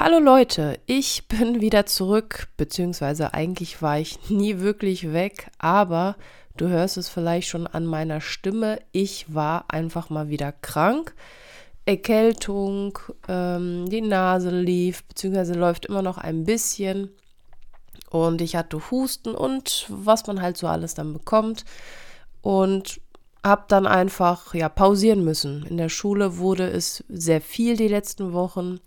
Hallo Leute, ich bin wieder zurück, beziehungsweise eigentlich war ich nie wirklich weg, aber du hörst es vielleicht schon an meiner Stimme, ich war einfach mal wieder krank. Erkältung, ähm, die Nase lief, beziehungsweise läuft immer noch ein bisschen. Und ich hatte Husten und was man halt so alles dann bekommt. Und habe dann einfach ja pausieren müssen. In der Schule wurde es sehr viel die letzten Wochen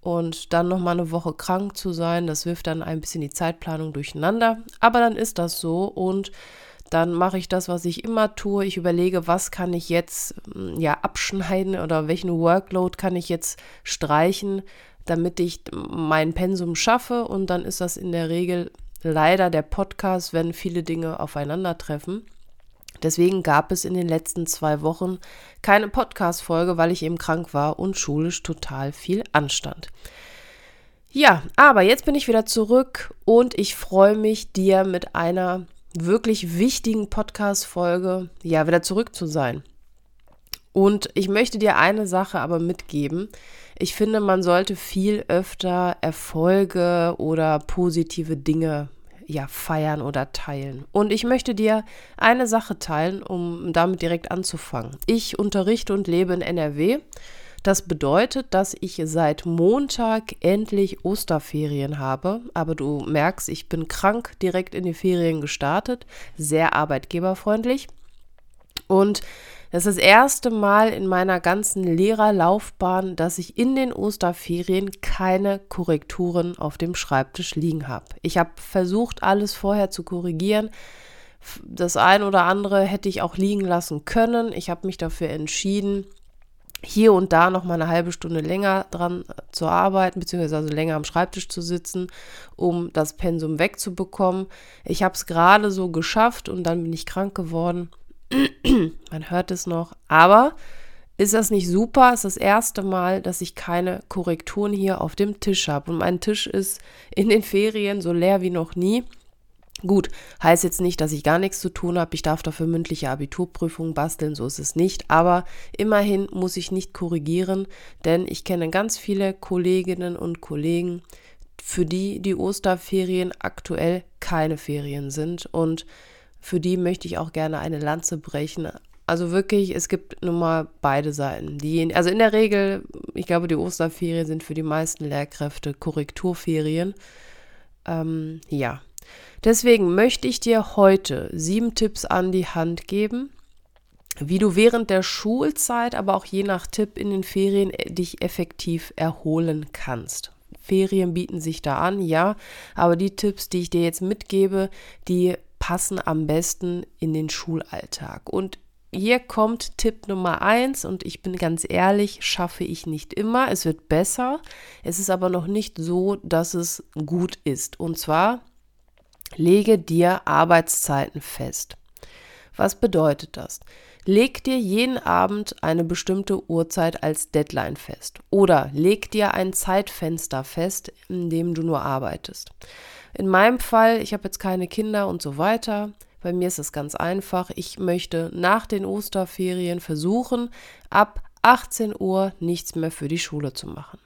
und dann noch mal eine Woche krank zu sein, das wirft dann ein bisschen die Zeitplanung durcheinander, aber dann ist das so und dann mache ich das, was ich immer tue. Ich überlege, was kann ich jetzt hm, ja abschneiden oder welchen Workload kann ich jetzt streichen, damit ich mein Pensum schaffe und dann ist das in der Regel leider der Podcast, wenn viele Dinge aufeinandertreffen. Deswegen gab es in den letzten zwei Wochen keine Podcast-Folge, weil ich eben krank war und schulisch total viel anstand. Ja, aber jetzt bin ich wieder zurück und ich freue mich, dir mit einer wirklich wichtigen Podcast-Folge ja wieder zurück zu sein. Und ich möchte dir eine Sache aber mitgeben. Ich finde, man sollte viel öfter Erfolge oder positive Dinge ja, feiern oder teilen. Und ich möchte dir eine Sache teilen, um damit direkt anzufangen. Ich unterrichte und lebe in NRW. Das bedeutet, dass ich seit Montag endlich Osterferien habe. Aber du merkst, ich bin krank direkt in die Ferien gestartet. Sehr arbeitgeberfreundlich. Und das ist das erste Mal in meiner ganzen Lehrerlaufbahn, dass ich in den Osterferien keine Korrekturen auf dem Schreibtisch liegen habe. Ich habe versucht, alles vorher zu korrigieren. Das ein oder andere hätte ich auch liegen lassen können. Ich habe mich dafür entschieden, hier und da noch mal eine halbe Stunde länger dran zu arbeiten, beziehungsweise also länger am Schreibtisch zu sitzen, um das Pensum wegzubekommen. Ich habe es gerade so geschafft und dann bin ich krank geworden. Man hört es noch. Aber ist das nicht super? Ist das erste Mal, dass ich keine Korrekturen hier auf dem Tisch habe. Und mein Tisch ist in den Ferien so leer wie noch nie. Gut, heißt jetzt nicht, dass ich gar nichts zu tun habe. Ich darf dafür mündliche Abiturprüfungen basteln, so ist es nicht. Aber immerhin muss ich nicht korrigieren, denn ich kenne ganz viele Kolleginnen und Kollegen, für die die Osterferien aktuell keine Ferien sind. Und für die möchte ich auch gerne eine Lanze brechen. Also wirklich, es gibt nun mal beide Seiten. Die, also in der Regel, ich glaube, die Osterferien sind für die meisten Lehrkräfte Korrekturferien. Ähm, ja. Deswegen möchte ich dir heute sieben Tipps an die Hand geben, wie du während der Schulzeit, aber auch je nach Tipp in den Ferien äh, dich effektiv erholen kannst. Ferien bieten sich da an, ja, aber die Tipps, die ich dir jetzt mitgebe, die passen am besten in den Schulalltag. Und hier kommt Tipp Nummer eins und ich bin ganz ehrlich, schaffe ich nicht immer. Es wird besser. Es ist aber noch nicht so, dass es gut ist. Und zwar lege dir Arbeitszeiten fest. Was bedeutet das? Leg dir jeden Abend eine bestimmte Uhrzeit als Deadline fest oder leg dir ein Zeitfenster fest, in dem du nur arbeitest. In meinem Fall, ich habe jetzt keine Kinder und so weiter. Bei mir ist es ganz einfach. Ich möchte nach den Osterferien versuchen, ab 18 Uhr nichts mehr für die Schule zu machen.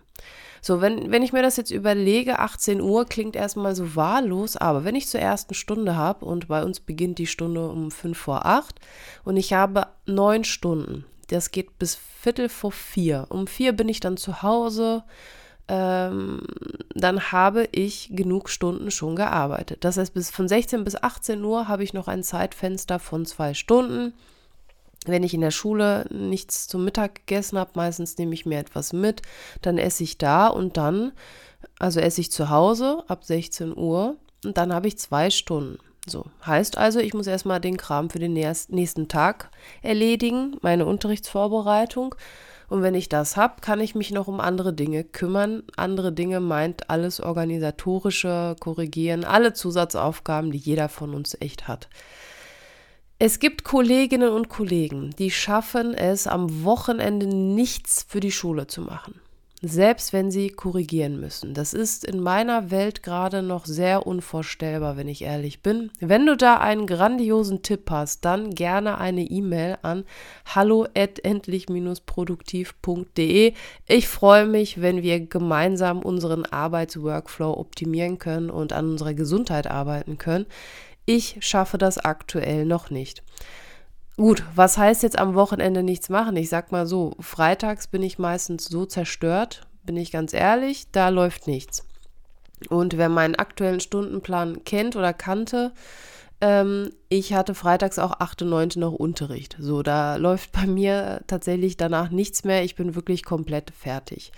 So, wenn, wenn ich mir das jetzt überlege, 18 Uhr klingt erstmal so wahllos, aber wenn ich zur ersten Stunde habe und bei uns beginnt die Stunde um 5 vor 8 und ich habe neun Stunden, das geht bis Viertel vor vier. Um vier bin ich dann zu Hause, ähm, dann habe ich genug Stunden schon gearbeitet. Das heißt, bis von 16 bis 18 Uhr habe ich noch ein Zeitfenster von zwei Stunden. Wenn ich in der Schule nichts zum Mittag gegessen habe, meistens nehme ich mir etwas mit, dann esse ich da und dann, also esse ich zu Hause ab 16 Uhr und dann habe ich zwei Stunden. So, heißt also, ich muss erstmal den Kram für den nächsten Tag erledigen, meine Unterrichtsvorbereitung. Und wenn ich das habe, kann ich mich noch um andere Dinge kümmern. Andere Dinge meint alles organisatorische, korrigieren, alle Zusatzaufgaben, die jeder von uns echt hat. Es gibt Kolleginnen und Kollegen, die schaffen es, am Wochenende nichts für die Schule zu machen selbst wenn sie korrigieren müssen. Das ist in meiner Welt gerade noch sehr unvorstellbar, wenn ich ehrlich bin. Wenn du da einen grandiosen Tipp hast, dann gerne eine E-Mail an hallo@endlich-produktiv.de. Ich freue mich, wenn wir gemeinsam unseren Arbeitsworkflow optimieren können und an unserer Gesundheit arbeiten können. Ich schaffe das aktuell noch nicht. Gut, was heißt jetzt am Wochenende nichts machen? Ich sag mal so, freitags bin ich meistens so zerstört, bin ich ganz ehrlich, da läuft nichts. Und wer meinen aktuellen Stundenplan kennt oder kannte, ähm, ich hatte freitags auch 8. und 9. noch Unterricht. So, da läuft bei mir tatsächlich danach nichts mehr. Ich bin wirklich komplett fertig.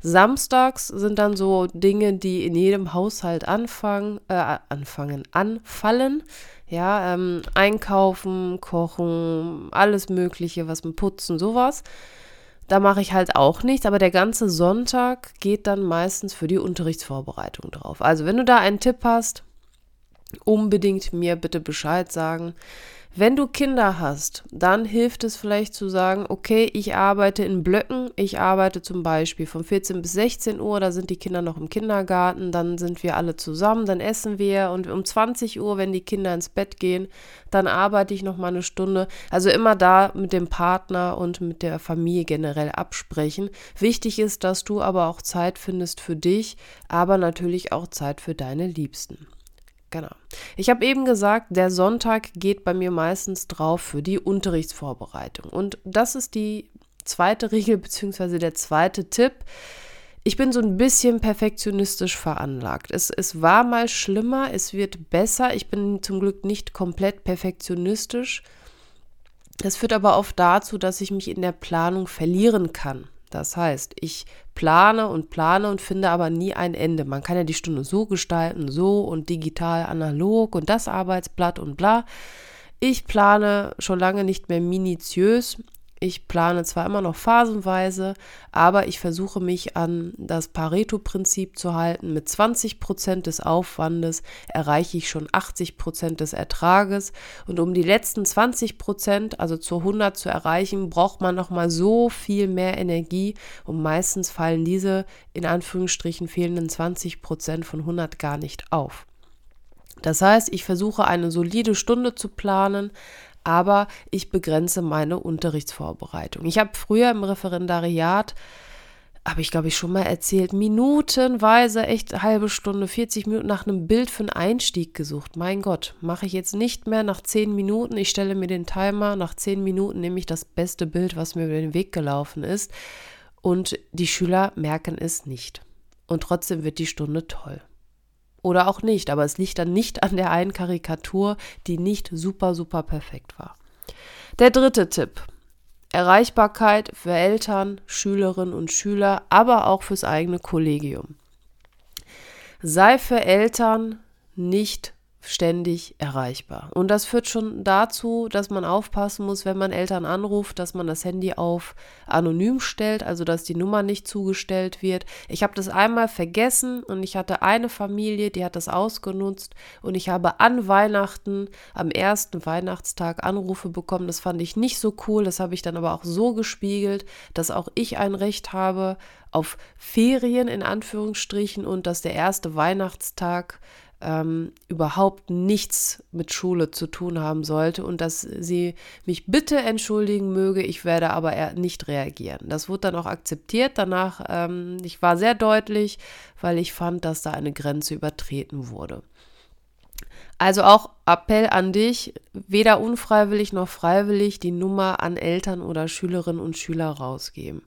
Samstags sind dann so Dinge, die in jedem Haushalt anfangen, äh, anfangen, anfallen. Ja, ähm, einkaufen, kochen, alles Mögliche, was mit Putzen, sowas. Da mache ich halt auch nichts, aber der ganze Sonntag geht dann meistens für die Unterrichtsvorbereitung drauf. Also, wenn du da einen Tipp hast, unbedingt mir bitte Bescheid sagen. Wenn du Kinder hast, dann hilft es vielleicht zu sagen, okay, ich arbeite in Blöcken. Ich arbeite zum Beispiel von 14 bis 16 Uhr, da sind die Kinder noch im Kindergarten, dann sind wir alle zusammen, dann essen wir und um 20 Uhr, wenn die Kinder ins Bett gehen, dann arbeite ich noch mal eine Stunde. Also immer da mit dem Partner und mit der Familie generell absprechen. Wichtig ist, dass du aber auch Zeit findest für dich, aber natürlich auch Zeit für deine Liebsten. Genau. Ich habe eben gesagt, der Sonntag geht bei mir meistens drauf für die Unterrichtsvorbereitung. Und das ist die zweite Regel beziehungsweise der zweite Tipp. Ich bin so ein bisschen perfektionistisch veranlagt. Es, es war mal schlimmer, es wird besser. Ich bin zum Glück nicht komplett perfektionistisch. Das führt aber oft dazu, dass ich mich in der Planung verlieren kann. Das heißt, ich plane und plane und finde aber nie ein Ende. Man kann ja die Stunde so gestalten, so und digital analog und das Arbeitsblatt und bla. Ich plane schon lange nicht mehr minutiös ich plane zwar immer noch phasenweise, aber ich versuche mich an das Pareto-Prinzip zu halten. Mit 20 Prozent des Aufwandes erreiche ich schon 80 Prozent des Ertrages. Und um die letzten 20 Prozent, also zu 100 zu erreichen, braucht man noch mal so viel mehr Energie. Und meistens fallen diese in Anführungsstrichen fehlenden 20 Prozent von 100 gar nicht auf. Das heißt, ich versuche eine solide Stunde zu planen, aber ich begrenze meine Unterrichtsvorbereitung. Ich habe früher im Referendariat habe ich, glaube ich, schon mal erzählt, minutenweise, echt halbe Stunde, 40 Minuten nach einem Bild für einen Einstieg gesucht. Mein Gott, mache ich jetzt nicht mehr nach 10 Minuten. Ich stelle mir den Timer, nach 10 Minuten nehme ich das beste Bild, was mir über den Weg gelaufen ist. Und die Schüler merken es nicht. Und trotzdem wird die Stunde toll. Oder auch nicht, aber es liegt dann nicht an der einen Karikatur, die nicht super, super perfekt war. Der dritte Tipp. Erreichbarkeit für Eltern, Schülerinnen und Schüler, aber auch fürs eigene Kollegium. Sei für Eltern nicht ständig erreichbar. Und das führt schon dazu, dass man aufpassen muss, wenn man Eltern anruft, dass man das Handy auf anonym stellt, also dass die Nummer nicht zugestellt wird. Ich habe das einmal vergessen und ich hatte eine Familie, die hat das ausgenutzt und ich habe an Weihnachten, am ersten Weihnachtstag Anrufe bekommen. Das fand ich nicht so cool. Das habe ich dann aber auch so gespiegelt, dass auch ich ein Recht habe auf Ferien in Anführungsstrichen und dass der erste Weihnachtstag ähm, überhaupt nichts mit Schule zu tun haben sollte und dass sie mich bitte entschuldigen möge, ich werde aber nicht reagieren. Das wurde dann auch akzeptiert. Danach, ähm, ich war sehr deutlich, weil ich fand, dass da eine Grenze übertreten wurde. Also auch Appell an dich, weder unfreiwillig noch freiwillig die Nummer an Eltern oder Schülerinnen und Schüler rausgeben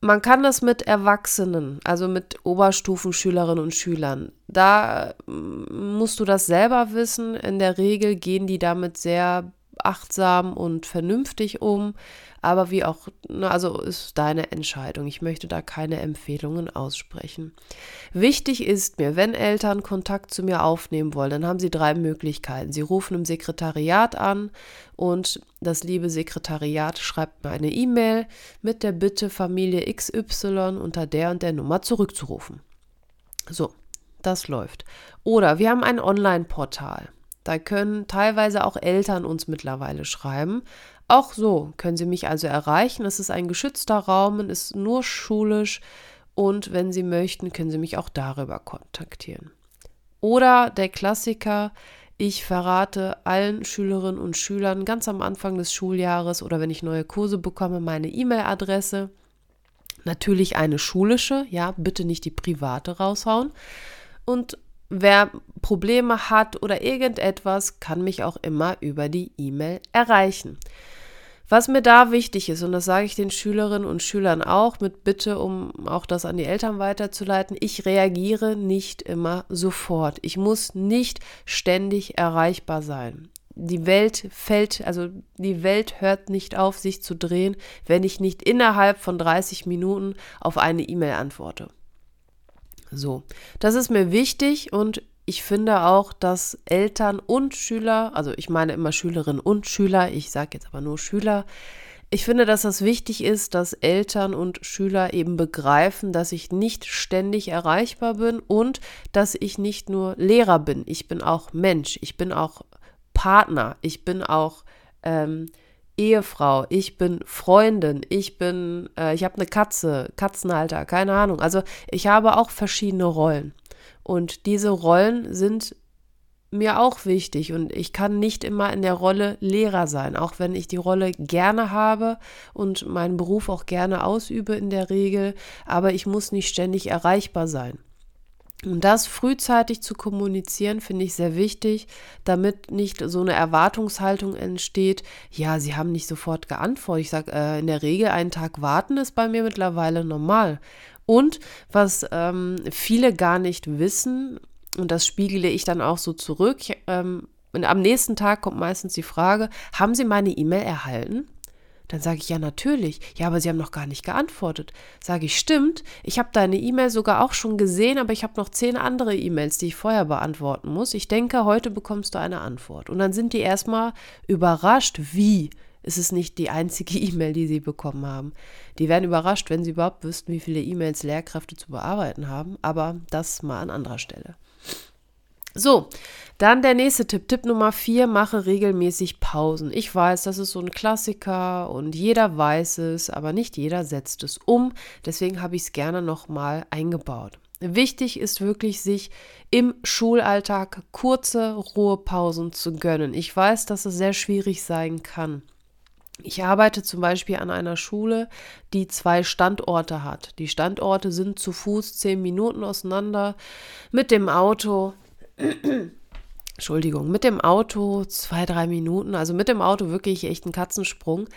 man kann das mit Erwachsenen, also mit Oberstufenschülerinnen und Schülern. Da mm, musst du das selber wissen. In der Regel gehen die damit sehr achtsam und vernünftig um. Aber wie auch, also ist deine Entscheidung. Ich möchte da keine Empfehlungen aussprechen. Wichtig ist mir, wenn Eltern Kontakt zu mir aufnehmen wollen, dann haben sie drei Möglichkeiten. Sie rufen im Sekretariat an und das liebe Sekretariat schreibt mir eine E-Mail mit der Bitte, Familie XY unter der und der Nummer zurückzurufen. So, das läuft. Oder wir haben ein Online-Portal. Da können teilweise auch Eltern uns mittlerweile schreiben. Auch so können Sie mich also erreichen. Es ist ein geschützter Raum, es ist nur schulisch und wenn Sie möchten, können Sie mich auch darüber kontaktieren. Oder der Klassiker, ich verrate allen Schülerinnen und Schülern ganz am Anfang des Schuljahres oder wenn ich neue Kurse bekomme, meine E-Mail-Adresse. Natürlich eine schulische, ja, bitte nicht die private raushauen. Und wer Probleme hat oder irgendetwas, kann mich auch immer über die E-Mail erreichen. Was mir da wichtig ist, und das sage ich den Schülerinnen und Schülern auch mit Bitte, um auch das an die Eltern weiterzuleiten, ich reagiere nicht immer sofort. Ich muss nicht ständig erreichbar sein. Die Welt fällt, also die Welt hört nicht auf, sich zu drehen, wenn ich nicht innerhalb von 30 Minuten auf eine E-Mail antworte. So, das ist mir wichtig und ich finde auch, dass Eltern und Schüler, also ich meine immer Schülerinnen und Schüler, ich sage jetzt aber nur Schüler, ich finde, dass das wichtig ist, dass Eltern und Schüler eben begreifen, dass ich nicht ständig erreichbar bin und dass ich nicht nur Lehrer bin, ich bin auch Mensch, ich bin auch Partner, ich bin auch ähm, Ehefrau, ich bin Freundin, ich bin, äh, ich habe eine Katze, Katzenhalter, keine Ahnung. Also ich habe auch verschiedene Rollen. Und diese Rollen sind mir auch wichtig und ich kann nicht immer in der Rolle Lehrer sein, auch wenn ich die Rolle gerne habe und meinen Beruf auch gerne ausübe in der Regel, aber ich muss nicht ständig erreichbar sein. Und das frühzeitig zu kommunizieren, finde ich sehr wichtig, damit nicht so eine Erwartungshaltung entsteht, ja, sie haben nicht sofort geantwortet. Ich sage, äh, in der Regel einen Tag warten ist bei mir mittlerweile normal. Und was ähm, viele gar nicht wissen, und das spiegele ich dann auch so zurück, ähm, und am nächsten Tag kommt meistens die Frage, haben Sie meine E-Mail erhalten? Dann sage ich ja natürlich. Ja, aber Sie haben noch gar nicht geantwortet. Sage ich, stimmt. Ich habe deine E-Mail sogar auch schon gesehen, aber ich habe noch zehn andere E-Mails, die ich vorher beantworten muss. Ich denke, heute bekommst du eine Antwort. Und dann sind die erstmal überrascht, wie ist es nicht die einzige E-Mail, die sie bekommen haben. Die werden überrascht, wenn sie überhaupt wüssten, wie viele E-Mails Lehrkräfte zu bearbeiten haben, aber das mal an anderer Stelle. So, dann der nächste Tipp. Tipp Nummer vier, mache regelmäßig Pausen. Ich weiß, das ist so ein Klassiker und jeder weiß es, aber nicht jeder setzt es um. Deswegen habe ich es gerne nochmal eingebaut. Wichtig ist wirklich, sich im Schulalltag kurze Ruhepausen zu gönnen. Ich weiß, dass es sehr schwierig sein kann. Ich arbeite zum Beispiel an einer Schule, die zwei Standorte hat. Die Standorte sind zu Fuß zehn Minuten auseinander. Mit dem Auto, Entschuldigung, mit dem Auto zwei, drei Minuten. Also mit dem Auto wirklich echt ein Katzensprung.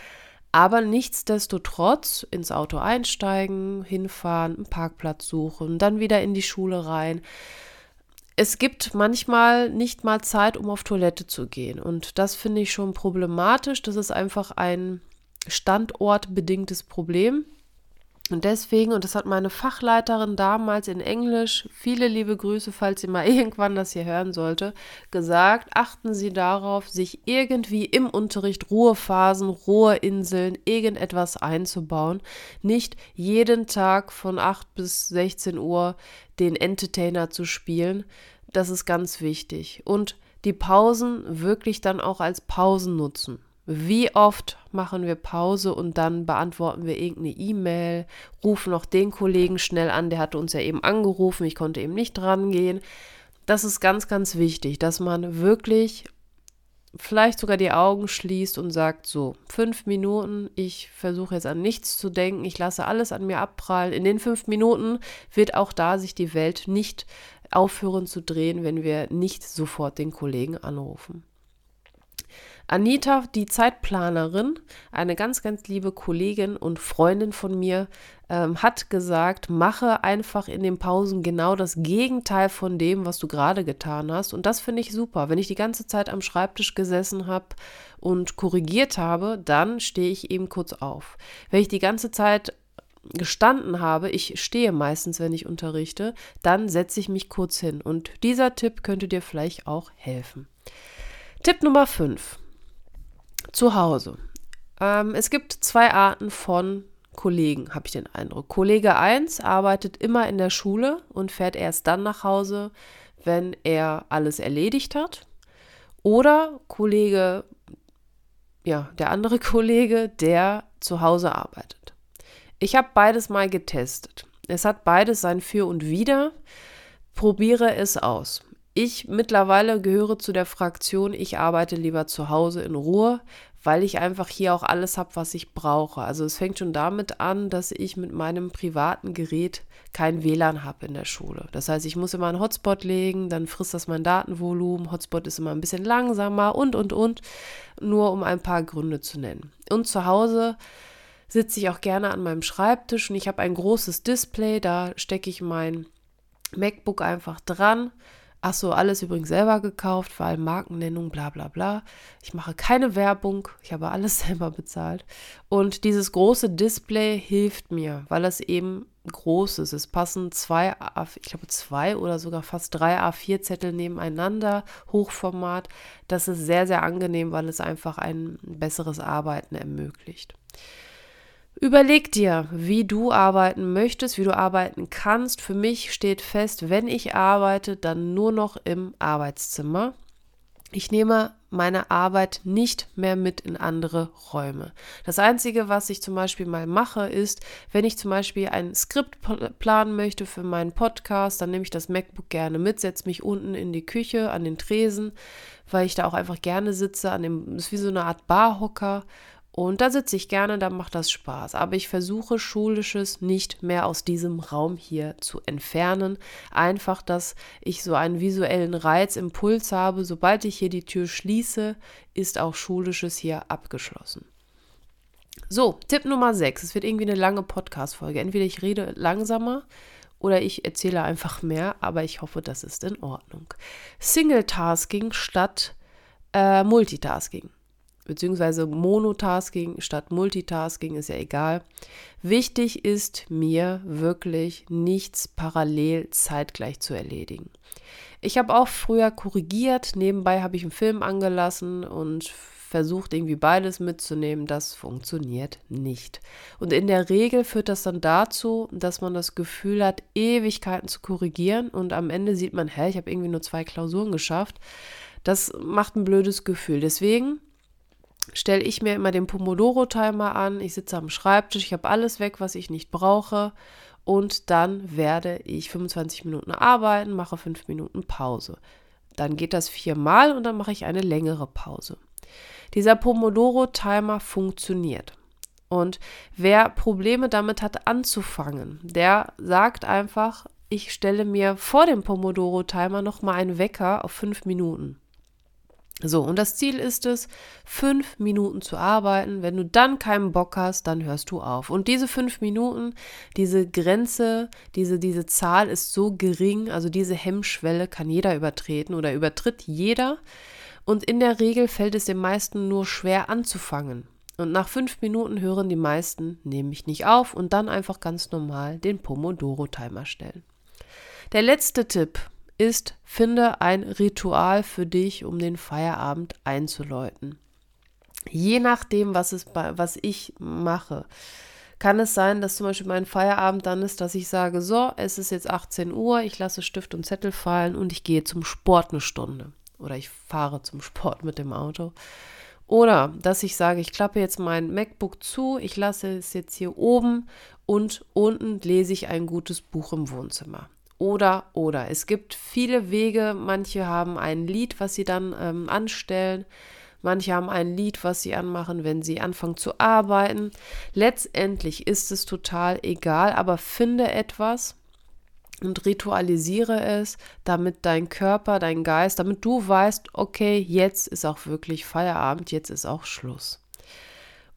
Aber nichtsdestotrotz ins Auto einsteigen, hinfahren, einen Parkplatz suchen, dann wieder in die Schule rein es gibt manchmal nicht mal Zeit, um auf Toilette zu gehen. Und das finde ich schon problematisch. Das ist einfach ein standortbedingtes Problem. Und deswegen, und das hat meine Fachleiterin damals in Englisch, viele liebe Grüße, falls sie mal irgendwann das hier hören sollte, gesagt, achten Sie darauf, sich irgendwie im Unterricht Ruhephasen, Ruheinseln, irgendetwas einzubauen. Nicht jeden Tag von 8 bis 16 Uhr den Entertainer zu spielen. Das ist ganz wichtig. Und die Pausen wirklich dann auch als Pausen nutzen. Wie oft machen wir Pause und dann beantworten wir irgendeine E-Mail, rufen noch den Kollegen schnell an, der hatte uns ja eben angerufen, ich konnte eben nicht drangehen. Das ist ganz, ganz wichtig, dass man wirklich vielleicht sogar die Augen schließt und sagt, so, fünf Minuten, ich versuche jetzt an nichts zu denken, ich lasse alles an mir abprallen. In den fünf Minuten wird auch da sich die Welt nicht aufhören zu drehen, wenn wir nicht sofort den Kollegen anrufen. Anita, die Zeitplanerin, eine ganz, ganz liebe Kollegin und Freundin von mir, ähm, hat gesagt, mache einfach in den Pausen genau das Gegenteil von dem, was du gerade getan hast. Und das finde ich super. Wenn ich die ganze Zeit am Schreibtisch gesessen habe und korrigiert habe, dann stehe ich eben kurz auf. Wenn ich die ganze Zeit gestanden habe, ich stehe meistens, wenn ich unterrichte, dann setze ich mich kurz hin. Und dieser Tipp könnte dir vielleicht auch helfen. Tipp Nummer 5. Zu Hause. Ähm, es gibt zwei Arten von Kollegen, habe ich den Eindruck. Kollege 1 arbeitet immer in der Schule und fährt erst dann nach Hause, wenn er alles erledigt hat. Oder Kollege, ja, der andere Kollege, der zu Hause arbeitet. Ich habe beides mal getestet. Es hat beides sein Für und Wider. Probiere es aus. Ich mittlerweile gehöre zu der Fraktion, ich arbeite lieber zu Hause in Ruhe, weil ich einfach hier auch alles habe, was ich brauche. Also es fängt schon damit an, dass ich mit meinem privaten Gerät kein WLAN habe in der Schule. Das heißt, ich muss immer einen Hotspot legen, dann frisst das mein Datenvolumen. Hotspot ist immer ein bisschen langsamer und, und, und. Nur um ein paar Gründe zu nennen. Und zu Hause sitze ich auch gerne an meinem Schreibtisch und ich habe ein großes Display, da stecke ich mein MacBook einfach dran Ach so, alles übrigens selber gekauft, allem Markennennung, bla bla bla. Ich mache keine Werbung, ich habe alles selber bezahlt. Und dieses große Display hilft mir, weil es eben groß ist. Es passen zwei, ich glaube zwei oder sogar fast drei A4-Zettel nebeneinander, Hochformat. Das ist sehr, sehr angenehm, weil es einfach ein besseres Arbeiten ermöglicht. Überleg dir, wie du arbeiten möchtest, wie du arbeiten kannst. Für mich steht fest, wenn ich arbeite, dann nur noch im Arbeitszimmer. Ich nehme meine Arbeit nicht mehr mit in andere Räume. Das Einzige, was ich zum Beispiel mal mache, ist, wenn ich zum Beispiel ein Skript planen möchte für meinen Podcast, dann nehme ich das MacBook gerne mit, setze mich unten in die Küche an den Tresen, weil ich da auch einfach gerne sitze. An dem, ist wie so eine Art Barhocker und da sitze ich gerne, da macht das Spaß. Aber ich versuche Schulisches nicht mehr aus diesem Raum hier zu entfernen. Einfach, dass ich so einen visuellen Reizimpuls habe. Sobald ich hier die Tür schließe, ist auch Schulisches hier abgeschlossen. So, Tipp Nummer 6. Es wird irgendwie eine lange Podcast-Folge. Entweder ich rede langsamer oder ich erzähle einfach mehr, aber ich hoffe, das ist in Ordnung. Single-Tasking statt äh, Multitasking beziehungsweise Monotasking statt Multitasking ist ja egal. Wichtig ist mir wirklich nichts parallel zeitgleich zu erledigen. Ich habe auch früher korrigiert, nebenbei habe ich einen Film angelassen und versucht irgendwie beides mitzunehmen, das funktioniert nicht. Und in der Regel führt das dann dazu, dass man das Gefühl hat, Ewigkeiten zu korrigieren und am Ende sieht man, hä, ich habe irgendwie nur zwei Klausuren geschafft. Das macht ein blödes Gefühl. Deswegen stelle ich mir immer den Pomodoro-Timer an. Ich sitze am Schreibtisch, ich habe alles weg, was ich nicht brauche. Und dann werde ich 25 Minuten arbeiten, mache 5 Minuten Pause. Dann geht das viermal und dann mache ich eine längere Pause. Dieser Pomodoro-Timer funktioniert. Und wer Probleme damit hat anzufangen, der sagt einfach, ich stelle mir vor dem Pomodoro-Timer nochmal einen Wecker auf 5 Minuten. So, und das Ziel ist es, fünf Minuten zu arbeiten. Wenn du dann keinen Bock hast, dann hörst du auf. Und diese fünf Minuten, diese Grenze, diese, diese Zahl ist so gering, also diese Hemmschwelle kann jeder übertreten oder übertritt jeder. Und in der Regel fällt es den meisten nur schwer anzufangen. Und nach fünf Minuten hören die meisten nämlich nicht auf und dann einfach ganz normal den Pomodoro-Timer stellen. Der letzte Tipp, ist, finde ein Ritual für dich, um den Feierabend einzuläuten. Je nachdem, was, es was ich mache, kann es sein, dass zum Beispiel mein Feierabend dann ist, dass ich sage, so, es ist jetzt 18 Uhr, ich lasse Stift und Zettel fallen und ich gehe zum Sport eine Stunde. Oder ich fahre zum Sport mit dem Auto. Oder dass ich sage, ich klappe jetzt mein MacBook zu, ich lasse es jetzt hier oben und unten lese ich ein gutes Buch im Wohnzimmer oder oder. Es gibt viele Wege. Manche haben ein Lied, was sie dann ähm, anstellen. Manche haben ein Lied, was sie anmachen, wenn sie anfangen zu arbeiten. Letztendlich ist es total egal, aber finde etwas, und ritualisiere es, damit dein Körper, dein Geist, damit du weißt, okay, jetzt ist auch wirklich Feierabend, jetzt ist auch Schluss.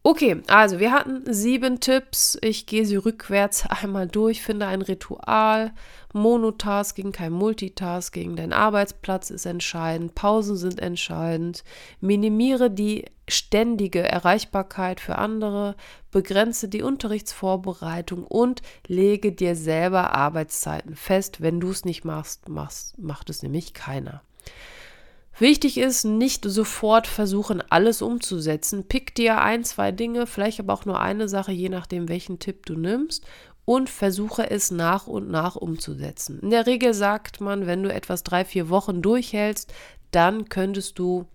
Okay, also wir hatten sieben Tipps. Ich gehe sie rückwärts einmal durch, finde ein Ritual. Monotasking, kein Multitasking. Dein Arbeitsplatz ist entscheidend. Pausen sind entscheidend. Minimiere die ständige Erreichbarkeit für andere. Begrenze die Unterrichtsvorbereitung und lege dir selber Arbeitszeiten fest. Wenn du es nicht machst, machst, macht es nämlich keiner. Wichtig ist, nicht sofort versuchen, alles umzusetzen. Pick dir ein, zwei Dinge, vielleicht aber auch nur eine Sache, je nachdem, welchen Tipp du nimmst und versuche es nach und nach umzusetzen. In der Regel sagt man, wenn du etwas drei, vier Wochen durchhältst, dann könntest du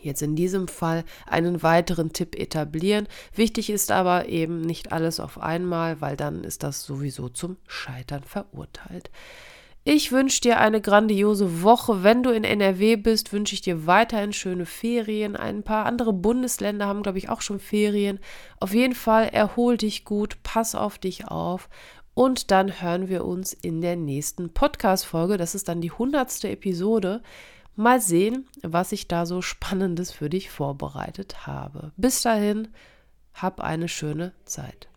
jetzt in diesem Fall einen weiteren Tipp etablieren. Wichtig ist aber eben nicht alles auf einmal, weil dann ist das sowieso zum Scheitern verurteilt. Ich wünsche dir eine grandiose Woche. Wenn du in NRW bist, wünsche ich dir weiterhin schöne Ferien. Ein paar andere Bundesländer haben, glaube ich, auch schon Ferien. Auf jeden Fall erhol dich gut, pass auf dich auf. Und dann hören wir uns in der nächsten Podcast-Folge. Das ist dann die hundertste Episode. Mal sehen, was ich da so Spannendes für dich vorbereitet habe. Bis dahin, hab eine schöne Zeit.